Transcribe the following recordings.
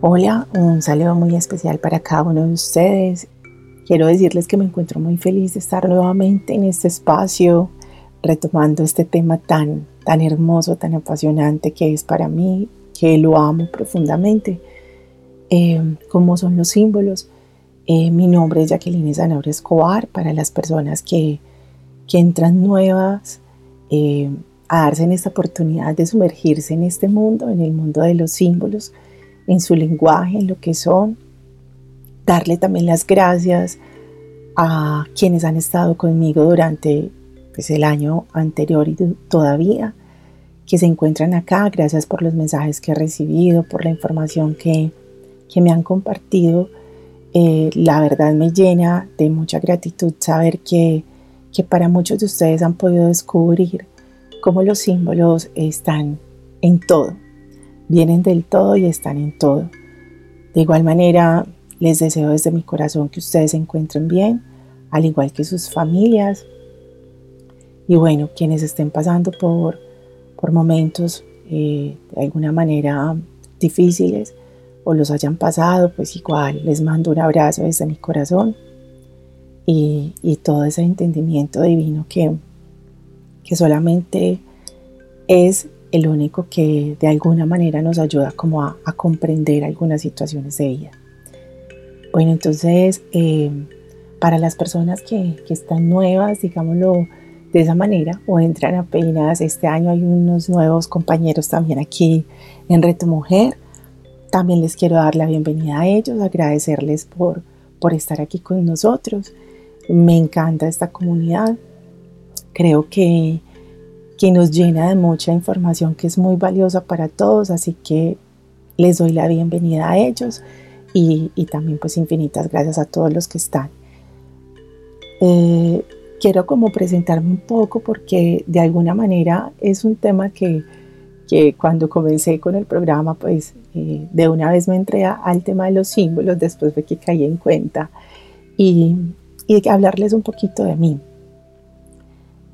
Hola, un saludo muy especial para cada uno de ustedes. Quiero decirles que me encuentro muy feliz de estar nuevamente en este espacio, retomando este tema tan, tan hermoso, tan apasionante que es para mí, que lo amo profundamente, eh, como son los símbolos. Eh, mi nombre es Jacqueline Zanabria Escobar, para las personas que, que entran nuevas eh, a darse en esta oportunidad de sumergirse en este mundo, en el mundo de los símbolos en su lenguaje, en lo que son. Darle también las gracias a quienes han estado conmigo durante pues, el año anterior y todavía, que se encuentran acá. Gracias por los mensajes que he recibido, por la información que, me han compartido. Eh, la verdad me llena de mucha gratitud saber que, que para muchos de ustedes han podido descubrir cómo los símbolos están en todo, vienen del todo y están en todo. De igual manera, les deseo desde mi corazón que ustedes se encuentren bien, al igual que sus familias. Y bueno, quienes estén pasando por, por momentos eh, de alguna manera difíciles o los hayan pasado, pues igual les mando un abrazo desde mi corazón y, y todo ese entendimiento divino que, que solamente es el único que de alguna manera nos ayuda como a, comprender algunas situaciones de vida. Bueno, entonces, eh, para las personas que, que, están nuevas, digámoslo de esa manera, o entran apenas, este año hay unos nuevos compañeros también aquí en Reto Mujer. También les quiero dar la bienvenida a ellos, agradecerles por, por estar aquí con nosotros. Me encanta esta comunidad. Creo que que nos llena de mucha información que es muy valiosa para todos, así que les doy la bienvenida a ellos y, también pues infinitas gracias a todos los que están. Eh, quiero como presentarme un poco porque de alguna manera es un tema que, cuando comencé con el programa pues eh, de una vez me entré al tema de los símbolos, después de que caí en cuenta y, y hablarles un poquito de mí.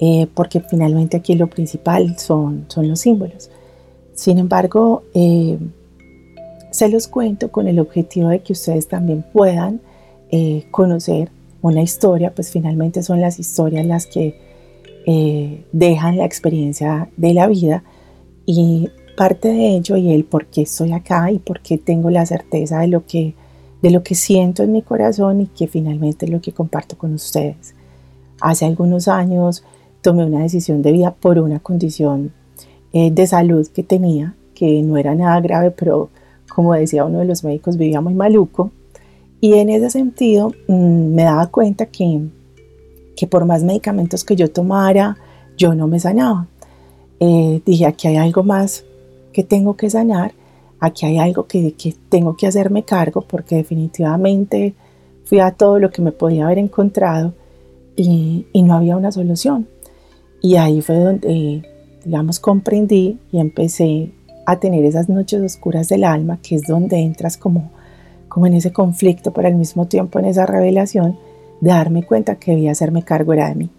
Eh, porque finalmente aquí lo principal son, son los símbolos. Sin embargo, eh, se los cuento con el objetivo de que ustedes también puedan eh, conocer una historia, pues finalmente son las historias las que dejan la experiencia de la vida y parte de ello y el por qué estoy acá y por qué tengo la certeza de lo que, de lo que siento en mi corazón y que finalmente es lo que comparto con ustedes. Hace algunos años tomé una decisión de vida por una condición eh, de salud que tenía, que no era nada grave, pero como decía uno de los médicos, vivía muy maluco. Y en ese sentido mm, me daba cuenta que, que por más medicamentos que yo tomara, yo no me sanaba. Eh, dije, aquí hay algo más que tengo que sanar, aquí hay algo que, que tengo que hacerme cargo, porque definitivamente fui a todo lo que me podía haber encontrado y, y no había una solución. Y ahí fue donde, digamos, comprendí y empecé a tener esas noches oscuras del alma, que es donde entras como, como en ese conflicto, pero al mismo tiempo en esa revelación de darme cuenta que debía hacerme cargo era de mí.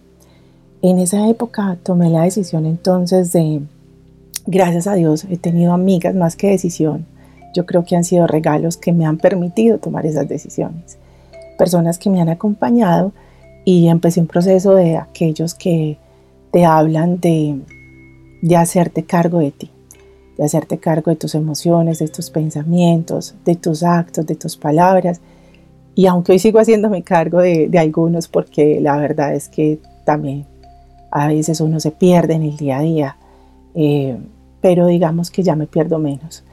En esa época tomé la decisión entonces de, gracias a Dios, he tenido amigas más que decisión. Yo creo que han sido regalos que me han permitido tomar esas decisiones. Personas que me han acompañado y empecé un proceso de aquellos que te hablan de, de hacerte cargo de ti, de hacerte cargo de tus emociones, de tus pensamientos, de tus actos, de tus palabras. Y aunque hoy sigo haciéndome cargo de, de algunos, porque la verdad es que también a veces uno se pierde en el día a día, eh, pero digamos que ya me pierdo menos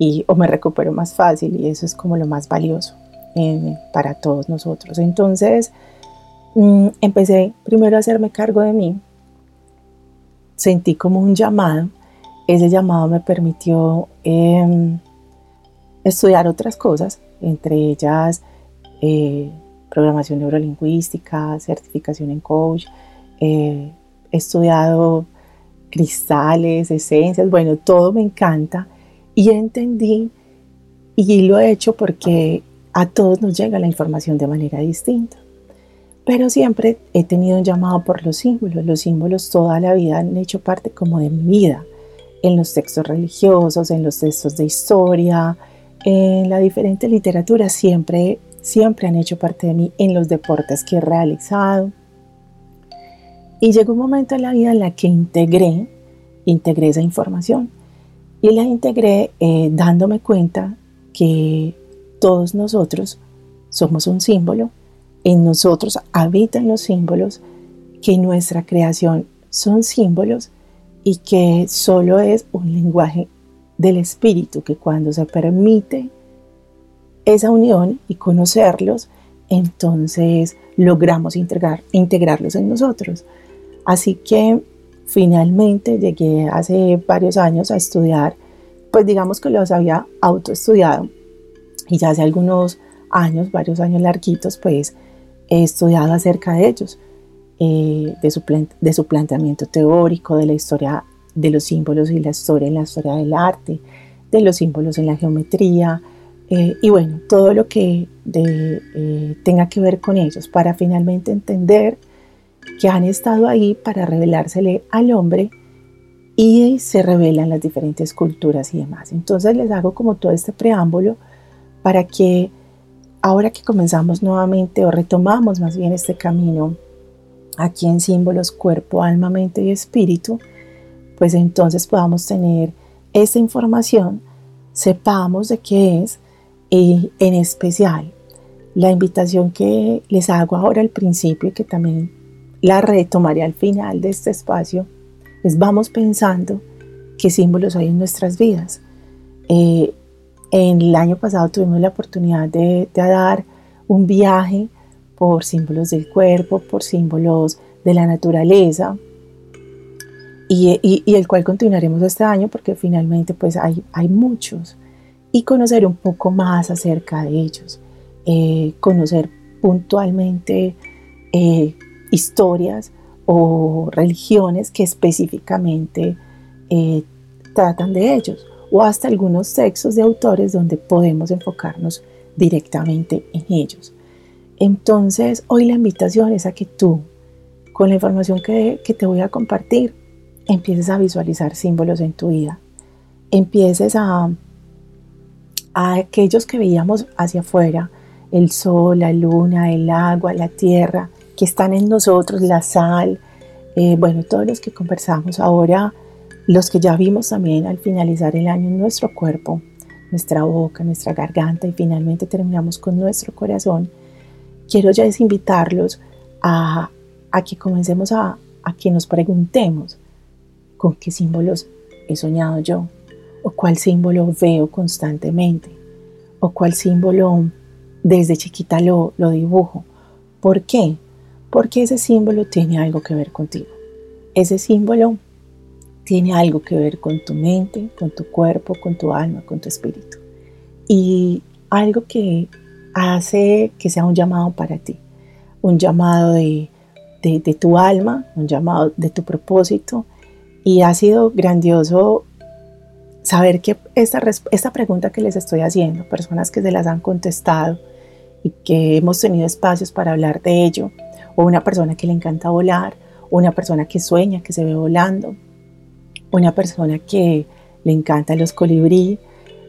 y o me recupero más fácil y eso es como lo más valioso eh, para todos nosotros. Entonces mm, empecé primero a hacerme cargo de mí, sentí como un llamado. Ese llamado me permitió em, estudiar otras cosas, entre ellas eh, programación neurolingüística, certificación en coach, eh, he estudiado cristales, esencias, bueno, todo me encanta y entendí y lo he hecho porque a todos nos llega la información de manera distinta. Pero siempre he tenido un llamado por los símbolos. Los símbolos toda la vida han hecho parte como de mi vida, en los textos religiosos, en los textos de historia, en la diferente literatura, siempre, siempre han hecho parte de mí, en los deportes que he realizado. Y llegó un momento en la vida en la que integré, integré esa información y la integré eh, dándome cuenta que todos nosotros somos un símbolo, en nosotros habitan los símbolos, que nuestra creación son símbolos y que solo es un lenguaje del espíritu que cuando se permite esa unión y conocerlos, entonces logramos integrar, integrarlos en nosotros. Así que finalmente llegué hace varios años a estudiar, pues digamos que los había autoestudiado y ya hace algunos años, varios años larguitos, pues he estudiado acerca de ellos, eh, de, su de su planteamiento teórico, de la historia de los símbolos y la historia en la historia del arte, de los símbolos en la geometría, eh, y bueno, todo lo que eh, tenga que ver con ellos, para finalmente entender que han estado ahí para revelársele al hombre y se revelan las diferentes culturas y demás. Entonces les hago como todo este preámbulo para que ahora que comenzamos nuevamente o retomamos más bien este camino aquí en símbolos cuerpo, alma, mente y espíritu, pues entonces podamos tener esta información, sepamos de qué es y en especial la invitación que les hago ahora al principio y que también la retomaré al final de este espacio es vamos pensando qué símbolos hay en nuestras vidas. Eh, el año pasado tuvimos la oportunidad de, dar un viaje por símbolos del cuerpo, por símbolos de la naturaleza, y, el cual continuaremos este año porque finalmente pues hay, hay muchos, y conocer un poco más acerca de ellos, eh, conocer puntualmente eh, historias o religiones que específicamente eh, tratan de ellos o hasta algunos textos de autores donde podemos enfocarnos directamente en ellos. Entonces, hoy la invitación es a que tú, con la información que, te voy a compartir, empieces a visualizar símbolos en tu vida. Empieces a, aquellos que veíamos hacia afuera, el sol, la luna, el agua, la tierra, que están en nosotros, la sal, eh, bueno, todos los que conversamos ahora los que ya vimos también al finalizar el año en nuestro cuerpo, nuestra boca, nuestra garganta y finalmente terminamos con nuestro corazón, quiero ya invitarlos a, que comencemos a, a que nos preguntemos con qué símbolos he soñado yo, o cuál símbolo veo constantemente, o cuál símbolo desde chiquita lo, lo dibujo. ¿Por qué? Porque ese símbolo tiene algo que ver contigo. Ese símbolo tiene algo que ver con tu mente, con tu cuerpo, con tu alma, con tu espíritu. Y algo que hace que sea un llamado para ti, un llamado de, tu alma, un llamado de tu propósito. Y ha sido grandioso saber que esta, esta pregunta que les estoy haciendo, personas que se las han contestado y que hemos tenido espacios para hablar de ello, o una persona que le encanta volar, o una persona que sueña, que se ve volando, una persona que le encanta los colibrí,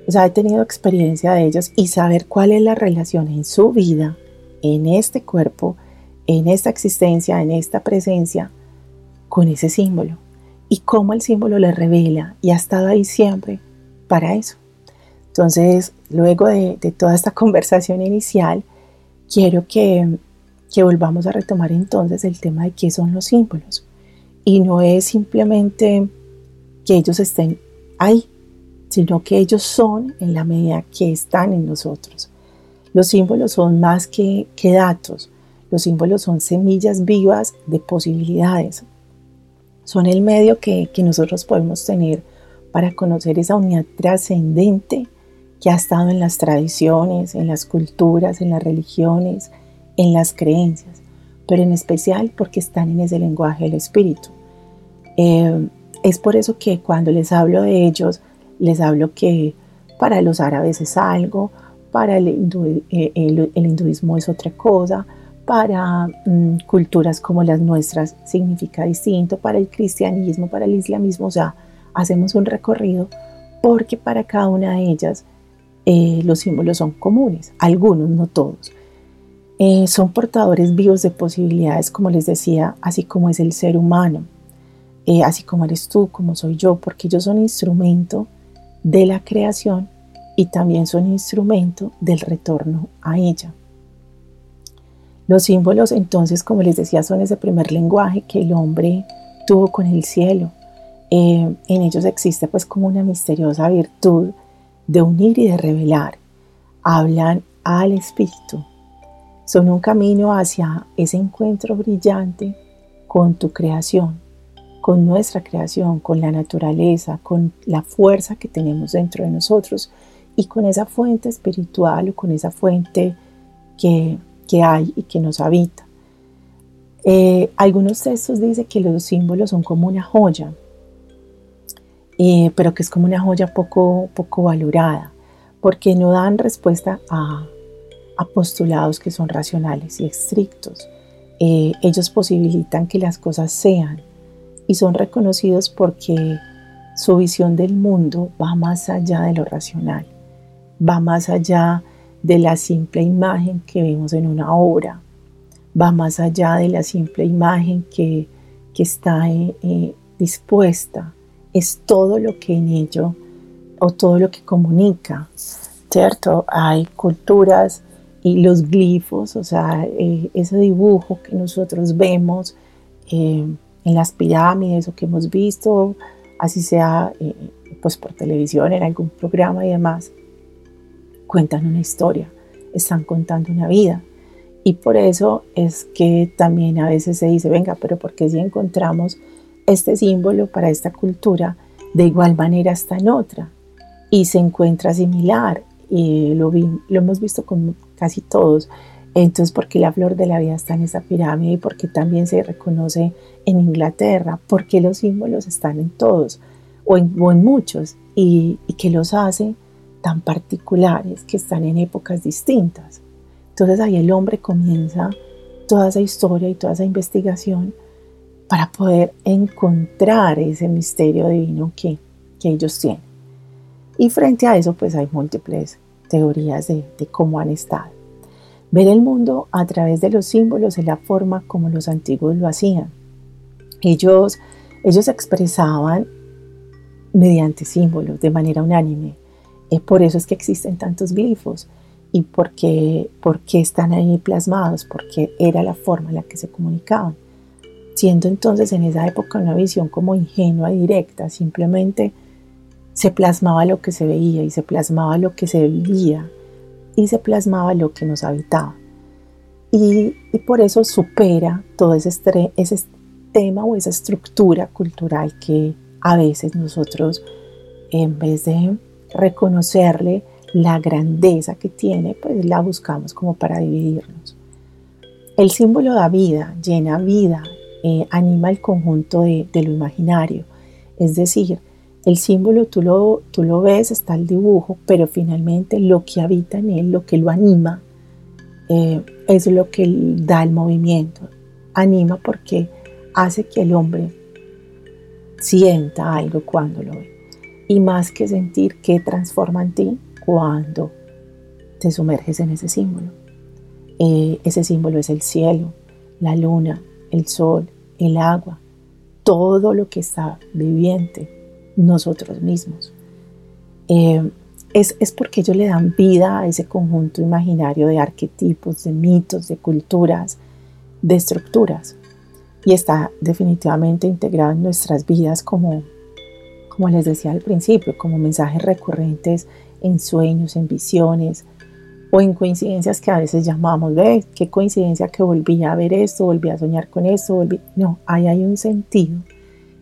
o sea, he tenido experiencia de ellos y saber cuál es la relación en su vida, en este cuerpo, en esta existencia, en esta presencia, con ese símbolo y cómo el símbolo le revela y ha estado ahí siempre para eso. Entonces, luego de, toda esta conversación inicial, quiero que, que volvamos a retomar entonces el tema de qué son los símbolos. Y no es simplemente que ellos estén ahí, sino que ellos son en la medida que están en nosotros. Los símbolos son más que, que datos, los símbolos son semillas vivas de posibilidades. Son el medio que, que nosotros podemos tener para conocer esa unidad trascendente que ha estado en las tradiciones, en las culturas, en las religiones, en las creencias, pero en especial porque están en ese lenguaje del espíritu. Eh, es por eso que cuando les hablo de ellos, les hablo que para los árabes es algo, para el, eh, hinduismo es otra cosa, para mm, culturas como las nuestras significa distinto, para el cristianismo, para el islamismo, o sea, hacemos un recorrido porque para cada una de ellas eh, los símbolos son comunes, algunos, no todos. Eh, son portadores vivos de posibilidades, como les decía, así como es el ser humano, eh, así como eres tú, como soy yo, porque ellos son instrumento de la creación y también son instrumento del retorno a ella. Los símbolos entonces, como les decía, son ese primer lenguaje que el hombre tuvo con el cielo. en ellos existe pues como una misteriosa virtud de unir y de revelar. Hablan al espíritu. Son un camino hacia ese encuentro brillante con tu creación, con nuestra creación, con la naturaleza, con la fuerza que tenemos dentro de nosotros y con esa fuente espiritual o con esa fuente que, hay y que nos habita. Eh, algunos textos dicen que los símbolos son como una joya, eh, pero que es como una joya poco, poco valorada, porque no dan respuesta a, postulados que son racionales y estrictos. Eh, ellos posibilitan que las cosas sean y son reconocidos porque su visión del mundo va más allá de lo racional, va más allá de la simple imagen que vemos en una obra, va más allá de la simple imagen que, está eh, dispuesta es todo lo que en ello o todo lo que comunica, ¿cierto? Hay culturas y los glifos, o sea, eh, ese dibujo que nosotros vemos eh, en las pirámides o que hemos visto, así sea eh, pues por televisión, en algún programa y demás, cuentan una historia, están contando una vida. Y por eso es que también a veces se dice, venga, pero ¿por qué si encontramos este símbolo para esta cultura de igual manera está en otra y se encuentra similar y lo, lo hemos visto con casi todos. Entonces, porque la flor de la vida está en esa pirámide y porque también se reconoce en Inglaterra, porque los símbolos están en todos o en, muchos y, y que los hace tan particulares que están en épocas distintas. Entonces ahí el hombre comienza toda esa historia y toda esa investigación para poder encontrar ese misterio divino que, ellos tienen. Y frente a eso, pues hay múltiples teorías de, cómo han estado. Ver el mundo a través de los símbolos es la forma como los antiguos lo hacían. Ellos, ellos expresaban mediante símbolos de manera unánime. Es por eso es que existen tantos glifos y porque, porque están ahí plasmados, porque era la forma en la que se comunicaban siendo entonces en esa época una visión como ingenua directa, simplemente se plasmaba lo que se veía y se plasmaba lo que se vivía y se plasmaba lo que nos habitaba. Y, por eso supera todo ese, ese tema o esa estructura cultural que a veces nosotros, en vez de reconocerle la grandeza que tiene, pues la buscamos como para dividirnos. El símbolo da vida, llena vida eh, anima el conjunto de, lo imaginario. Es decir, el símbolo tú lo, tú lo ves, está el dibujo, pero finalmente lo que habita en él, lo que lo anima, eh, es lo que da el movimiento. Anima porque hace que el hombre sienta algo cuando lo ve. Y más que sentir, que transforma en ti cuando te sumerges en ese símbolo. Eh, ese símbolo es el cielo, la luna, el sol, el agua, todo lo que está viviente, nosotros mismos. Eh, es, es, porque ellos le dan vida a ese conjunto imaginario de arquetipos, de mitos, de culturas, de estructuras. Y está definitivamente integrado en nuestras vidas como, como les decía al principio, como mensajes recurrentes en sueños, en visiones, o en coincidencias que a veces llamamos, ve, qué coincidencia que volví a ver esto, volví a soñar con esto, volví... No, ahí hay un sentido.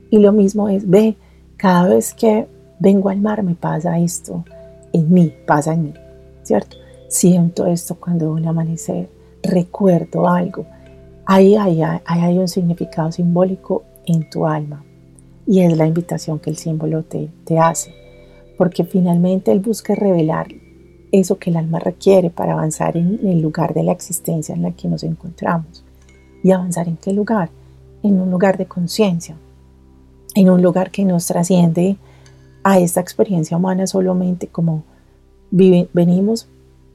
Y lo mismo es, ve, cada vez que vengo al mar me pasa esto. en mí, pasa en mí, ¿cierto? Siento esto cuando un amanecer, recuerdo algo. Ahí hay, hay un significado simbólico en tu alma y es la invitación que el símbolo te hace, porque finalmente él busca revelar eso que el alma requiere para avanzar en el lugar de la existencia en la que nos encontramos. ¿Y avanzar en qué lugar? En un lugar de conciencia, en un lugar que nos trasciende a esta experiencia humana solamente como venimos,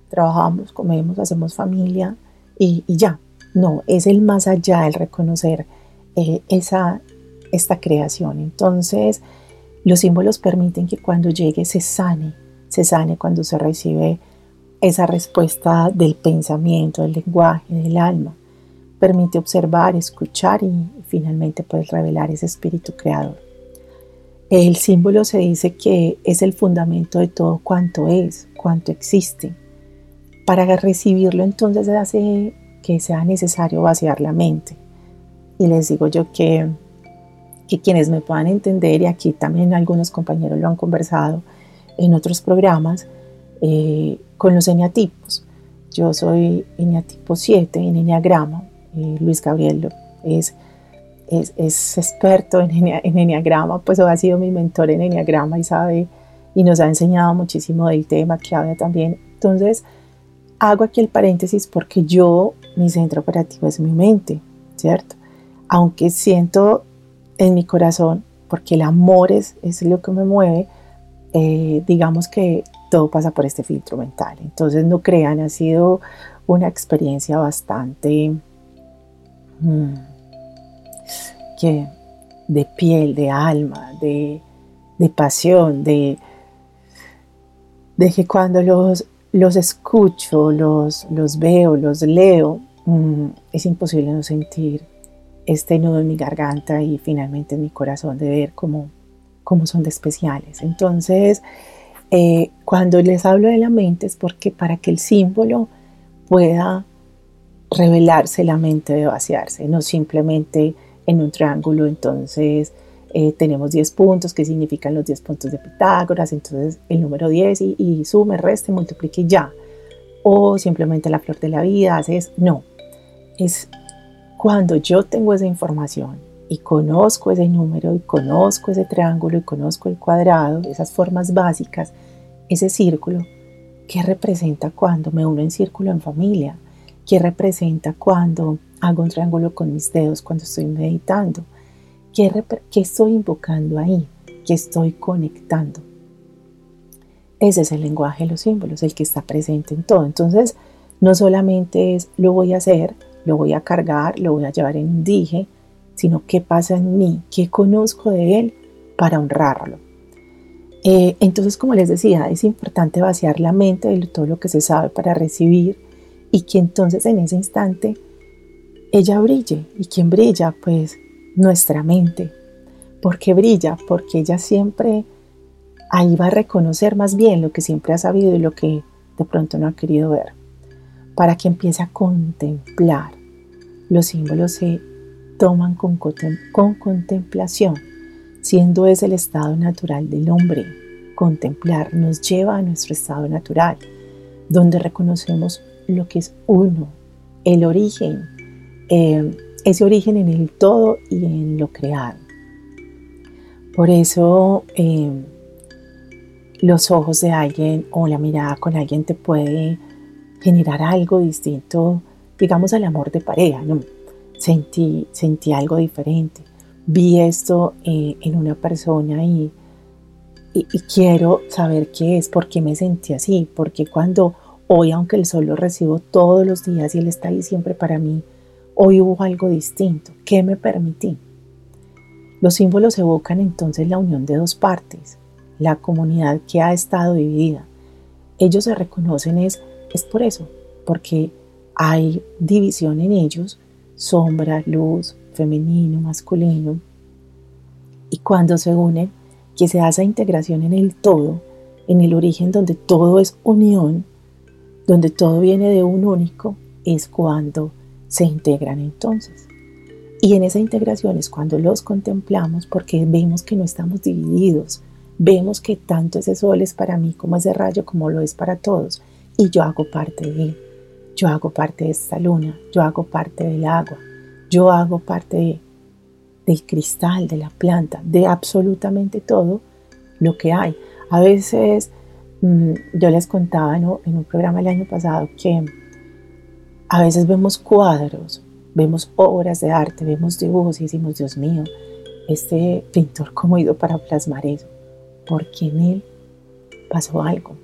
trabajamos, comemos, hacemos familia y, ya. No, es el más allá, el reconocer eh, esa, esta creación. Entonces, los símbolos permiten que cuando llegue se sane, se sane cuando se recibe esa respuesta del pensamiento, del lenguaje, del alma. Permite observar, escuchar y finalmente puedes revelar ese espíritu creador. El símbolo se dice que es el fundamento de todo cuanto es, cuanto existe. Para recibirlo entonces hace que sea necesario vaciar la mente. Y les digo yo que, que quienes me puedan entender, y aquí también algunos compañeros lo han conversado en otros programas, eh, con los eneatipos. Yo soy eneatipo 7 en eneagrama, eh, Luis Gabriel es es, experto en, en Enneagrama, pues ha sido mi mentor en Enneagrama y sabe y nos ha enseñado muchísimo del tema, habla también. Entonces, hago aquí el paréntesis porque yo, mi centro operativo es mi mente, ¿cierto? Aunque siento en mi corazón, porque el amor es, es lo que me mueve, eh, digamos que todo pasa por este filtro mental. Entonces, no crean, ha sido una experiencia bastante... Mm, que de piel, de alma, de, pasión, de, de que cuando los, los escucho, los, los veo, los leo, mm, es imposible no sentir este nudo en mi garganta y finalmente en mi corazón de ver cómo, cómo son de especiales. Entonces, eh, cuando les hablo de la mente es porque para que el símbolo pueda revelarse, la mente debe vaciarse, no simplemente en un triángulo, entonces eh, tenemos 10 puntos que significan los 10 puntos de Pitágoras, entonces el número 10 y, sume, reste, multiplique ya. O simplemente la flor de la vida, haces, no. Es cuando yo tengo esa información y conozco ese número y conozco ese triángulo y conozco el cuadrado, esas formas básicas, ese círculo, ¿qué representa cuando me uno en círculo en familia? ¿Qué representa cuando hago un triángulo con mis dedos cuando estoy meditando? ¿Qué, estoy invocando ahí? ¿Qué estoy conectando? Ese es el lenguaje de los símbolos, el que está presente en todo. Entonces, no solamente es lo voy a hacer, lo voy a cargar, lo voy a llevar en un dije, sino qué pasa en mí, qué conozco de él para honrarlo. Eh, entonces, como les decía, es importante vaciar la mente de todo lo que se sabe para recibir y que entonces en ese instante ella brille. ¿Y quién brilla? Pues nuestra mente. ¿Por qué brilla? Porque ella siempre ahí va a reconocer más bien lo que siempre ha sabido y lo que de pronto no ha querido ver. Para que empiece a contemplar. Los símbolos se toman con, con contemplación, siendo ese el estado natural del hombre. Contemplar nos lleva a nuestro estado natural, donde reconocemos lo que es uno, el origen, eh, ese origen en el todo y en lo creado. Por eso eh, los ojos de alguien o la mirada con alguien te puede generar algo distinto, digamos al amor de pareja, ¿no? Sentí, sentí algo diferente, vi esto eh, en una persona y, y, y, quiero saber qué es, por qué me sentí así, porque cuando Hoy, aunque el sol lo recibo todos los días y él está ahí siempre para mí, hoy hubo algo distinto. ¿Qué me permití? Los símbolos evocan entonces la unión de dos partes, la comunidad que ha estado dividida. Ellos se reconocen es, es por eso, porque hay división en ellos, sombra, luz, femenino, masculino. Y cuando se unen, que se hace integración en el todo, en el origen donde todo es unión, donde todo viene de un único, es cuando se integran entonces. Y en esa integración es cuando los contemplamos porque vemos que no estamos divididos, vemos que tanto ese sol es para mí como ese rayo como lo es para todos. Y yo hago parte de él. Yo hago parte de esta luna. Yo hago parte del agua. Yo hago parte del cristal, de la planta, de absolutamente todo lo que hay. A veces yo les contaba en un programa el año pasado que a veces vemos cuadros, vemos obras de arte, vemos dibujos y decimos, Dios mío, este pintor cómo ha ido para plasmar eso, porque en él pasó algo,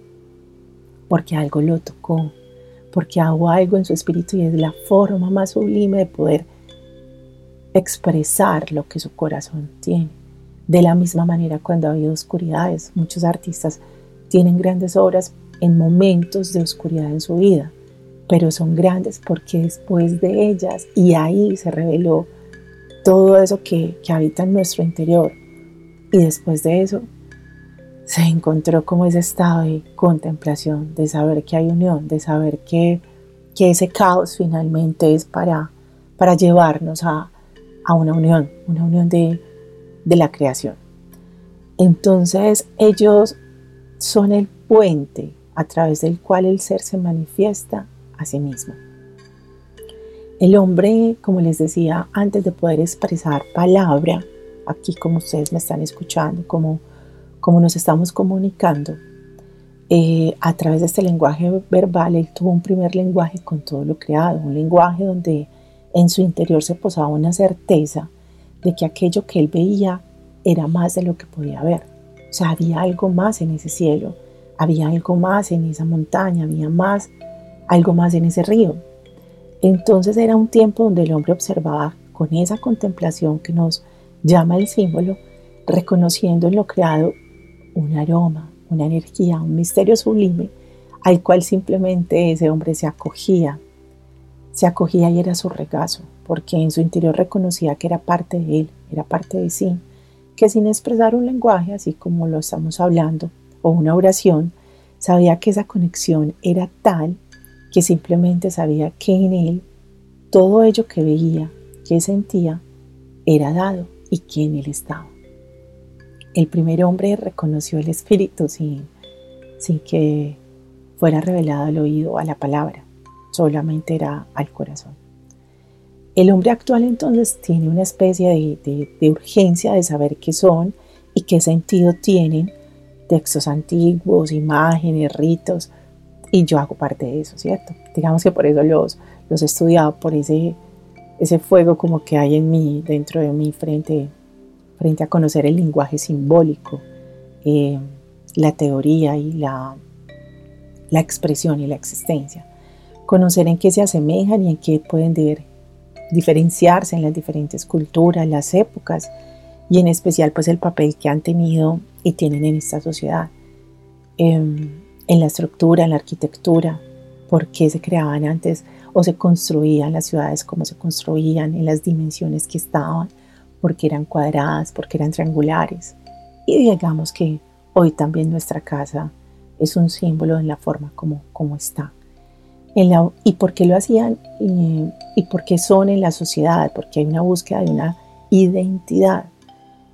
porque algo lo tocó, porque hago algo en su espíritu y es la forma más sublime de poder expresar lo que su corazón tiene. De la misma manera cuando ha habido oscuridades, muchos artistas tienen grandes obras en momentos de oscuridad en su vida, pero son grandes porque después de ellas y ahí se reveló todo eso que, habita en nuestro interior y después de eso se encontró como ese estado de contemplación, de saber que hay unión, de saber que, ese caos finalmente es para, para llevarnos a, a una unión, una unión de, la creación. Entonces ellos son el puente a través del cual el ser se manifiesta a sí mismo. El hombre, como les decía, antes de poder expresar palabra, aquí como ustedes me están escuchando, como, como nos estamos comunicando, eh, a través de este lenguaje verbal, él tuvo un primer lenguaje con todo lo creado, un lenguaje donde en su interior se posaba una certeza de que aquello que él veía era más de lo que podía ver. O sea, había algo más en ese cielo, había algo más en esa montaña, había más, algo más en ese río. Entonces era un tiempo donde el hombre observaba con esa contemplación que nos llama el símbolo, reconociendo en lo creado un aroma, una energía, un misterio sublime, al cual simplemente ese hombre se acogía se acogía y era su regazo, porque en su interior reconocía que era parte de él, era parte de sí, que sin expresar un lenguaje, así como lo estamos hablando, o una oración, sabía que esa conexión era tal que simplemente sabía que en él todo ello que veía, que sentía, era dado y que en él estaba. El primer hombre reconoció el Espíritu sin, que fuera revelado al oído a la palabra solamente era al corazón. El hombre actual entonces tiene una especie de, urgencia de saber qué son y qué sentido tienen textos antiguos, imágenes, ritos, y yo hago parte de eso, ¿cierto? Digamos que por eso los, los he estudiado, por ese, ese fuego como que hay en mí, dentro de mí, frente, frente a conocer el lenguaje simbólico, eh, la teoría y la, la expresión y la existencia conocer en qué se asemejan y en qué pueden diferenciarse en las diferentes culturas, las épocas y en especial pues el papel que han tenido y tienen en esta sociedad, em, en la estructura, en la arquitectura, por qué se creaban antes o se construían las ciudades como se construían, en las dimensiones que estaban, porque eran cuadradas, porque eran triangulares. Y digamos que hoy también nuestra casa es un símbolo en la forma como, como está y por qué lo hacían y, por qué son en la sociedad, porque hay una búsqueda de una identidad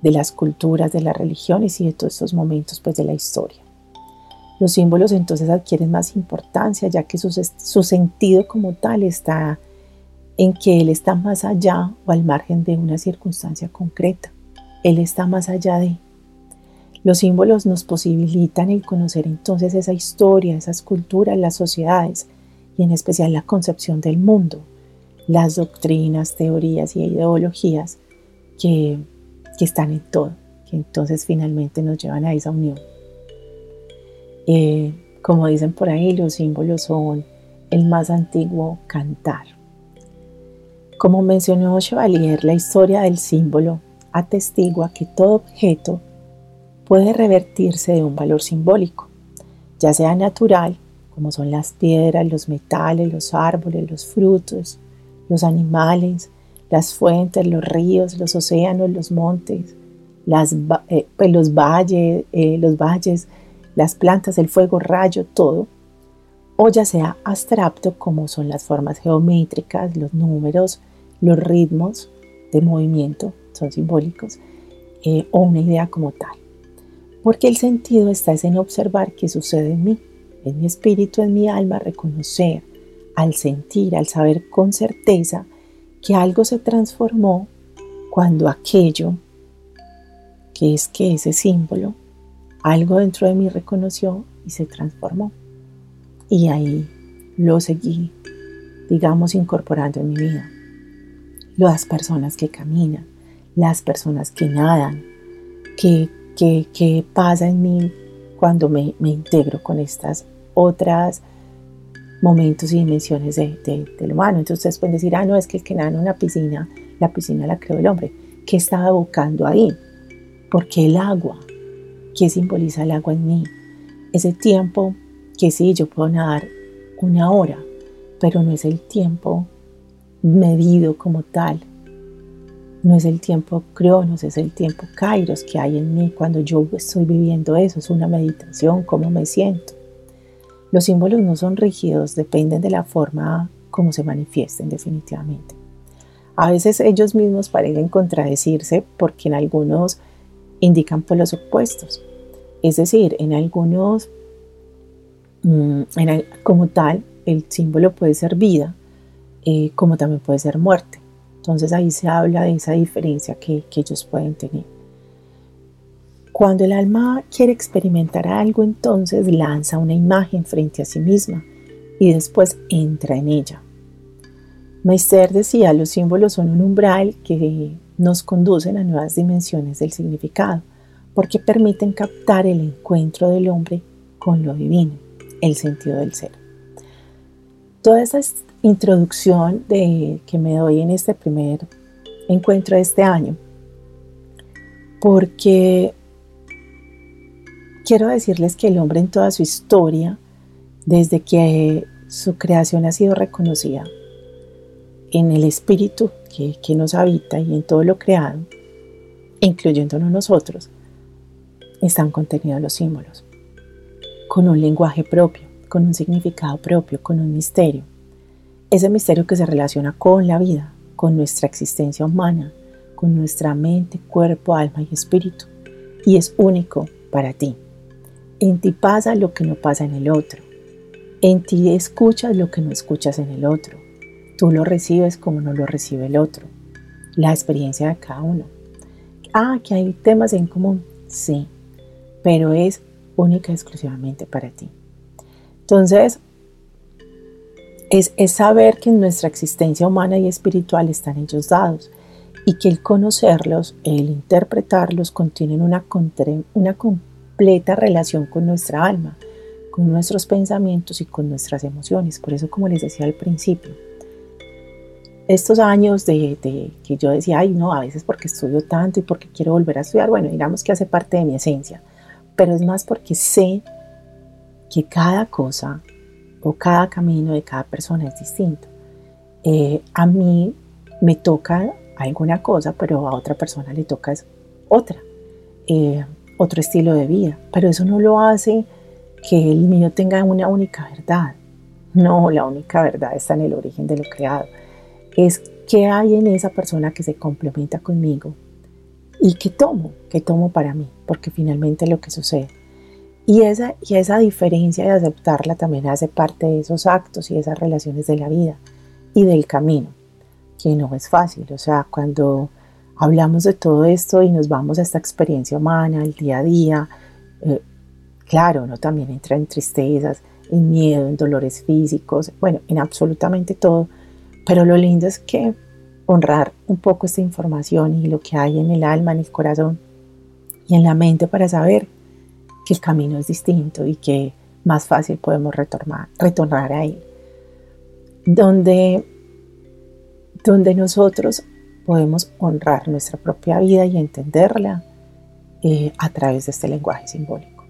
de las culturas, de las religiones y de todos estos momentos pues, de la historia. Los símbolos entonces adquieren más importancia ya que su, su sentido como tal está en que Él está más allá o al margen de una circunstancia concreta. Él está más allá de. Los símbolos nos posibilitan el conocer entonces esa historia, esas culturas, las sociedades, y en especial la concepción del mundo, las doctrinas, teorías y ideologías que, están en todo, que entonces finalmente nos llevan a esa unión. Eh, como dicen por ahí, los símbolos son el más antiguo cantar. Como mencionó Chevalier, la historia del símbolo atestigua que todo objeto puede revertirse de un valor simbólico, ya sea natural como son las piedras, los metales, los árboles, los frutos, los animales, las fuentes, los ríos, los océanos, los montes, las, eh, pues, los, valles, eh, los valles, las plantas, el fuego, rayo, todo, o ya sea abstracto como son las formas geométricas, los números, los ritmos de movimiento, son simbólicos, eh, o una idea como tal. Porque el sentido está en observar qué sucede en mí, en mi espíritu, en mi alma, reconocer, al sentir, al saber con certeza que algo se transformó cuando aquello, que es que ese símbolo, algo dentro de mí reconoció y se transformó. Y ahí lo seguí, digamos, incorporando en mi vida. Las personas que caminan, las personas que nadan, que, que, pasa en mí cuando me, me, integro con estas otras momentos y dimensiones de, de, del humano. Entonces ustedes pueden decir, ah, no, es que el que nada en una piscina, la piscina la creó el hombre. ¿Qué estaba buscando ahí? Porque el agua, ¿qué simboliza el agua en mí? Ese tiempo que sí, yo puedo nadar una hora, pero no es el tiempo medido como tal. No es el tiempo cronos, es el tiempo kairos que hay en mí cuando yo estoy viviendo eso. Es una meditación, cómo me siento. Los símbolos no son rígidos, dependen de la forma como se manifiesten definitivamente. A veces ellos mismos parecen contradecirse porque en algunos indican por los opuestos. Es decir, en algunos, mm, como tal, el símbolo puede ser vida, eh, como también puede ser muerte. Entonces ahí se habla de esa diferencia que ellos pueden tener. Cuando el alma quiere experimentar algo, entonces lanza una imagen frente a sí misma y después entra en ella. Meister decía, los símbolos son un umbral que nos conducen a nuevas dimensiones del significado, porque permiten captar el encuentro del hombre con lo divino, el sentido del ser. Toda esa introducción de, que me doy en este primer encuentro de este año, porque quiero decirles que el hombre en toda su historia, desde que su creación ha sido reconocida en el espíritu que, nos habita y en todo lo creado, incluyéndonos nosotros, están contenidos los símbolos, con un lenguaje propio, con un significado propio, con un misterio. Ese misterio que se relaciona con la vida, con nuestra existencia humana, con nuestra mente, cuerpo, alma y espíritu, y es único para ti. En ti pasa lo que no pasa en el otro. En ti escuchas lo que no escuchas en el otro. Tú lo recibes como no lo recibe el otro. La experiencia de cada uno. Ah, que hay temas en común. Sí, pero es única y exclusivamente para ti. Entonces, es, es, saber que en nuestra existencia humana y espiritual están ellos dados y que el conocerlos, el interpretarlos, contienen una, una, relación con nuestra alma, con nuestros pensamientos y con nuestras emociones. Por eso, como les decía al principio, estos años de, que yo decía, ay, no, a veces porque estudio tanto y porque quiero volver a estudiar, bueno, digamos que hace parte de mi esencia, pero es más porque sé que cada cosa o cada camino de cada persona es distinto. Eh, a mí me toca alguna cosa, pero a otra persona le toca otra. Eh, otro estilo de vida, pero eso no lo hace que el mío tenga una única verdad. No, la única verdad está en el origen de lo creado. Es qué hay en esa persona que se complementa conmigo y qué tomo, qué tomo para mí, porque finalmente es lo que sucede. Y esa, y esa diferencia de aceptarla también hace parte de esos actos y esas relaciones de la vida y del camino, que no es fácil. O sea, cuando hablamos de todo esto y nos vamos a esta experiencia humana, el día a día. Eh, claro, uno también entra en tristezas, en miedo, en dolores físicos, bueno, en absolutamente todo. Pero lo lindo es que honrar un poco esta información y lo que hay en el alma, en el corazón y en la mente para saber que el camino es distinto y que más fácil podemos retornar, retornar ahí. Donde, donde nosotros podemos honrar nuestra propia vida y entenderla eh, a través de este lenguaje simbólico.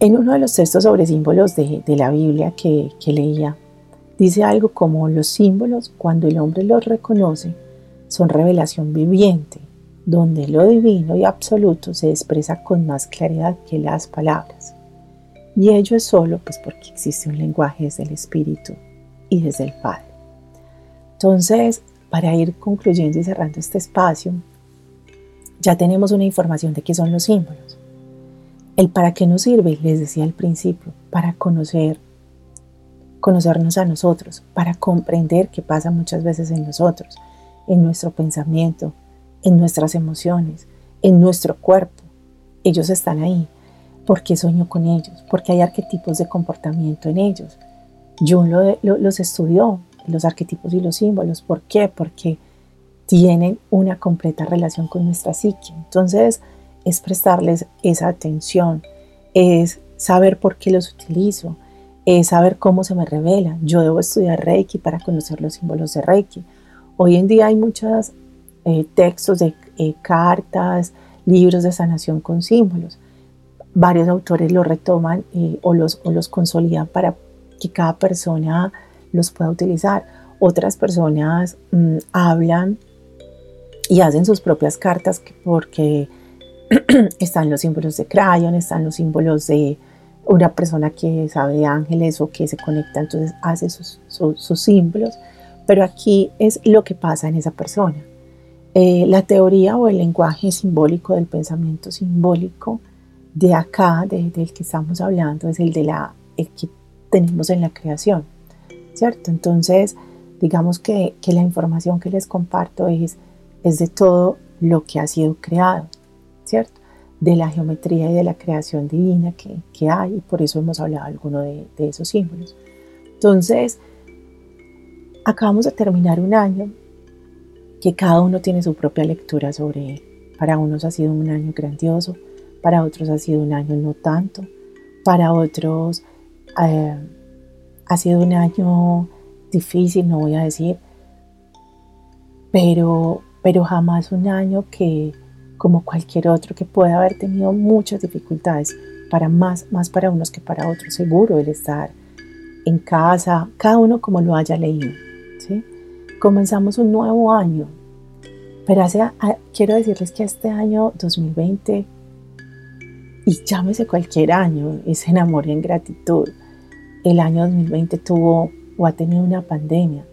En uno de los textos sobre símbolos de, la Biblia que, que leía, dice algo como los símbolos, cuando el hombre los reconoce, son revelación viviente, donde lo divino y absoluto se expresa con más claridad que las palabras. Y ello es solo pues porque existe un lenguaje desde el Espíritu y desde el Padre. Entonces, para ir concluyendo y cerrando este espacio, ya tenemos una información de qué son los símbolos. ¿El para qué nos sirve? Les decía al principio, para conocer, conocernos a nosotros, para comprender qué pasa muchas veces en nosotros, en nuestro pensamiento, en nuestras emociones, en nuestro cuerpo. Ellos están ahí. ¿Por qué sueño con ellos? Porque hay arquetipos de comportamiento en ellos. Jung los estudió, los arquetipos y los símbolos. ¿Por qué? Porque tienen una completa relación con nuestra psique. Entonces, es prestarles esa atención, es saber por qué los utilizo, es saber cómo se me revela. Yo debo estudiar Reiki para conocer los símbolos de Reiki. Hoy en día hay muchos eh, textos de eh, cartas, libros de sanación con símbolos. Varios autores lo retoman eh, o, los, o los consolidan para que cada persona los pueda utilizar. Otras personas mm, hablan y hacen sus propias cartas porque están los símbolos de Crayon, están los símbolos de una persona que sabe de ángeles o que se conecta, entonces hace sus, sus, símbolos. Pero aquí es lo que pasa en esa persona. Eh, la teoría o el lenguaje simbólico del pensamiento simbólico de acá, del que estamos hablando, es el de la el que tenemos en la creación, ¿cierto? Entonces, digamos que, que la información que les comparto es, es de todo lo que ha sido creado, ¿cierto? De la geometría y de la creación divina que, que hay, y por eso hemos hablado alguno de, de esos símbolos. Entonces, acabamos de terminar un año que cada uno tiene su propia lectura sobre él. Para unos ha sido un año grandioso, para otros ha sido un año no tanto, para otros eh, ha sido un año difícil, no voy a decir, pero, pero jamás un año que, como cualquier otro, que puede haber tenido muchas dificultades, para más, más para unos que para otros, seguro el estar en casa, cada uno como lo haya leído. ¿sí? Comenzamos un nuevo año, pero quiero decirles que este año 2020, y llámese cualquier año, es en amor y en gratitud el año 2020 tuvo o ha tenido una pandemia,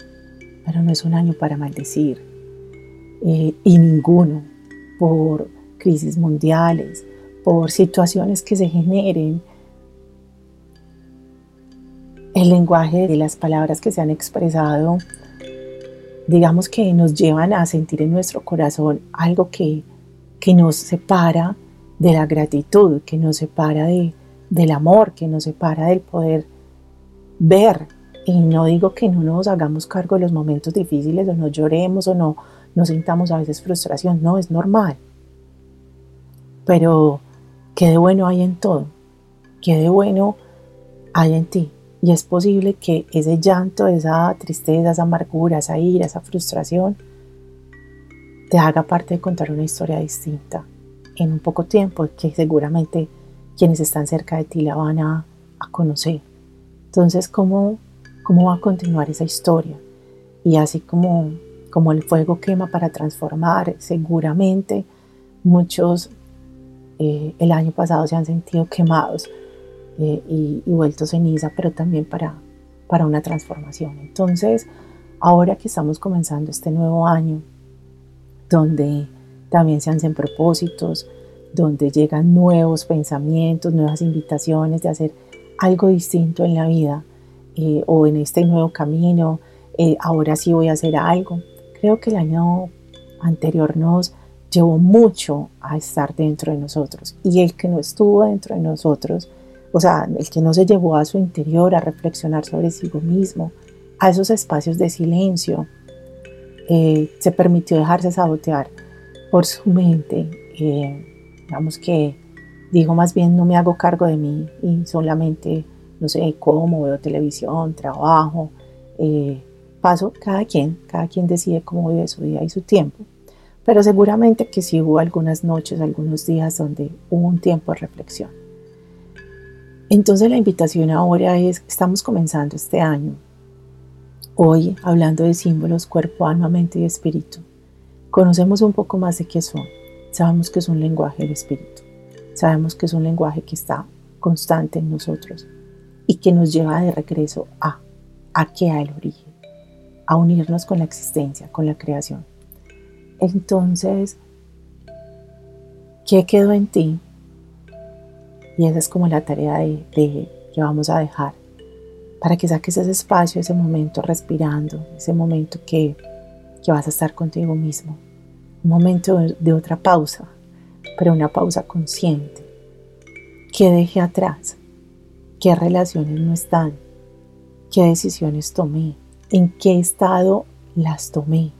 pero no es un año para maldecir. Eh, y ninguno por crisis mundiales, por situaciones que se generen. El lenguaje de las palabras que se han expresado, digamos que nos llevan a sentir en nuestro corazón algo que, que nos separa de la gratitud, que nos separa de, del amor, que nos separa del poder ver. Y no digo que no nos hagamos cargo de los momentos difíciles o no lloremos o no nos sintamos a veces frustración. No, es normal. Pero qué de bueno hay en todo. Qué de bueno hay en ti. Y es posible que ese llanto, esa tristeza, esa amargura, esa ira, esa frustración, te haga parte de contar una historia distinta en un poco tiempo que seguramente quienes están cerca de ti la van a, a conocer. Entonces, ¿cómo, cómo va a continuar esa historia? Y así como, como el fuego quema para transformar, seguramente muchos eh, el año pasado se han sentido quemados eh, y, y, vueltos ceniza, pero también para, para una transformación. Entonces, ahora que estamos comenzando este nuevo año, donde también se hacen propósitos, donde llegan nuevos pensamientos, nuevas invitaciones de hacer algo distinto en la vida eh, o en este nuevo camino, eh, ahora sí voy a hacer algo. Creo que el año anterior nos llevó mucho a estar dentro de nosotros y el que no estuvo dentro de nosotros, o sea, el que no se llevó a su interior a reflexionar sobre sí mismo, a esos espacios de silencio, eh, se permitió dejarse sabotear por su mente. digamos que dijo más bien no me hago cargo de mí y solamente, no sé, cómo veo televisión, trabajo, eh, paso, cada quien, cada quien decide cómo vive su día y su tiempo. Pero seguramente que sí hubo algunas noches, algunos días donde hubo un tiempo de reflexión. Entonces la invitación ahora es, estamos comenzando este año, hoy hablando de símbolos cuerpo, alma, mente y espíritu. Conocemos un poco más de qué son, sabemos que es un lenguaje del espíritu. Sabemos que es un lenguaje que está constante en nosotros y que nos lleva de regreso a, a qué a el origen, a unirnos con la existencia, con la creación. Entonces, ¿qué quedó en ti Y esa es como la tarea de, que vamos a dejar para que saques ese espacio, ese momento respirando, ese momento que, que vas a estar contigo mismo. Un momento de otra pausa, pero una pausa consciente. ¿Qué dejé atrás? ¿Qué relaciones no están? ¿Qué decisiones tomé? ¿En qué estado las tomé?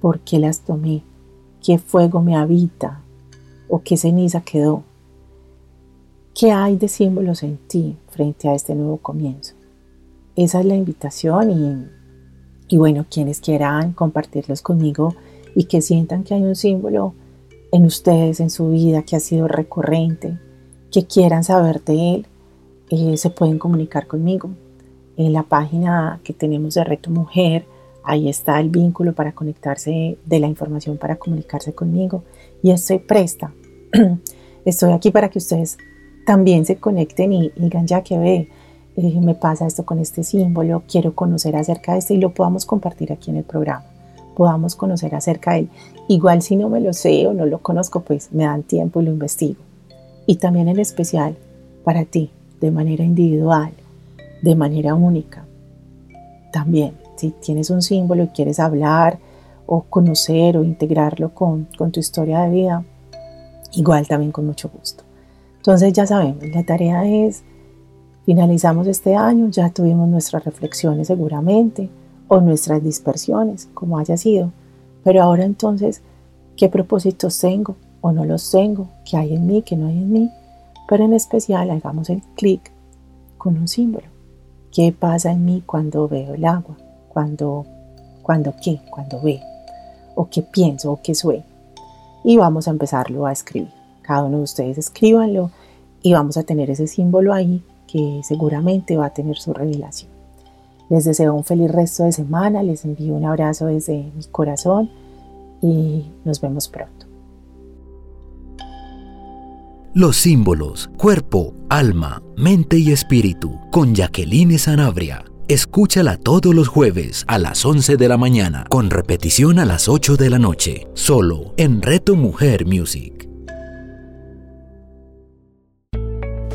¿Por qué las tomé? ¿Qué fuego me habita? ¿O qué ceniza quedó? ¿Qué hay de símbolos en ti frente a este nuevo comienzo? Esa es la invitación y, y bueno, quienes quieran compartirlos conmigo y que sientan que hay un símbolo en ustedes, en su vida, que ha sido recurrente, que quieran saber de él, eh, se pueden comunicar conmigo. En la página que tenemos de Reto Mujer, ahí está el vínculo para conectarse de la información para comunicarse conmigo y estoy presta. Estoy aquí para que ustedes también se conecten y, digan, ya que ve, eh, me pasa esto con este símbolo, quiero conocer acerca de esto y lo podamos compartir aquí en el programa, podamos conocer acerca de él. Igual si no me lo sé o no lo conozco, pues me dan tiempo y lo investigo. Y también en especial para ti, de manera individual, de manera única. También, si tienes un símbolo y quieres hablar o conocer o integrarlo con, con tu historia de vida, igual también con mucho gusto. Entonces ya sabemos, la tarea es, finalizamos este año, ya tuvimos nuestras reflexiones seguramente, o nuestras dispersiones, como haya sido, pero ahora entonces, ¿qué propósitos tengo o no los tengo? ¿Qué hay en mí, qué no hay en mí? Pero en especial hagamos el clic con un símbolo. ¿Qué pasa en mí cuando veo el agua? Cuando, cuando qué, cuando veo, o qué pienso, o qué sueño. Y vamos a empezarlo a escribir. Cada uno de ustedes escríbanlo y vamos a tener ese símbolo ahí que seguramente va a tener su revelación. Les deseo un feliz resto de semana, les envío un abrazo desde mi corazón y nos vemos pronto. Los símbolos, cuerpo, alma, mente y espíritu, con Jacqueline Sanabria. Escúchala todos los jueves a las 11 de la mañana, con repetición a las 8 de la noche, solo en Reto Mujer Music.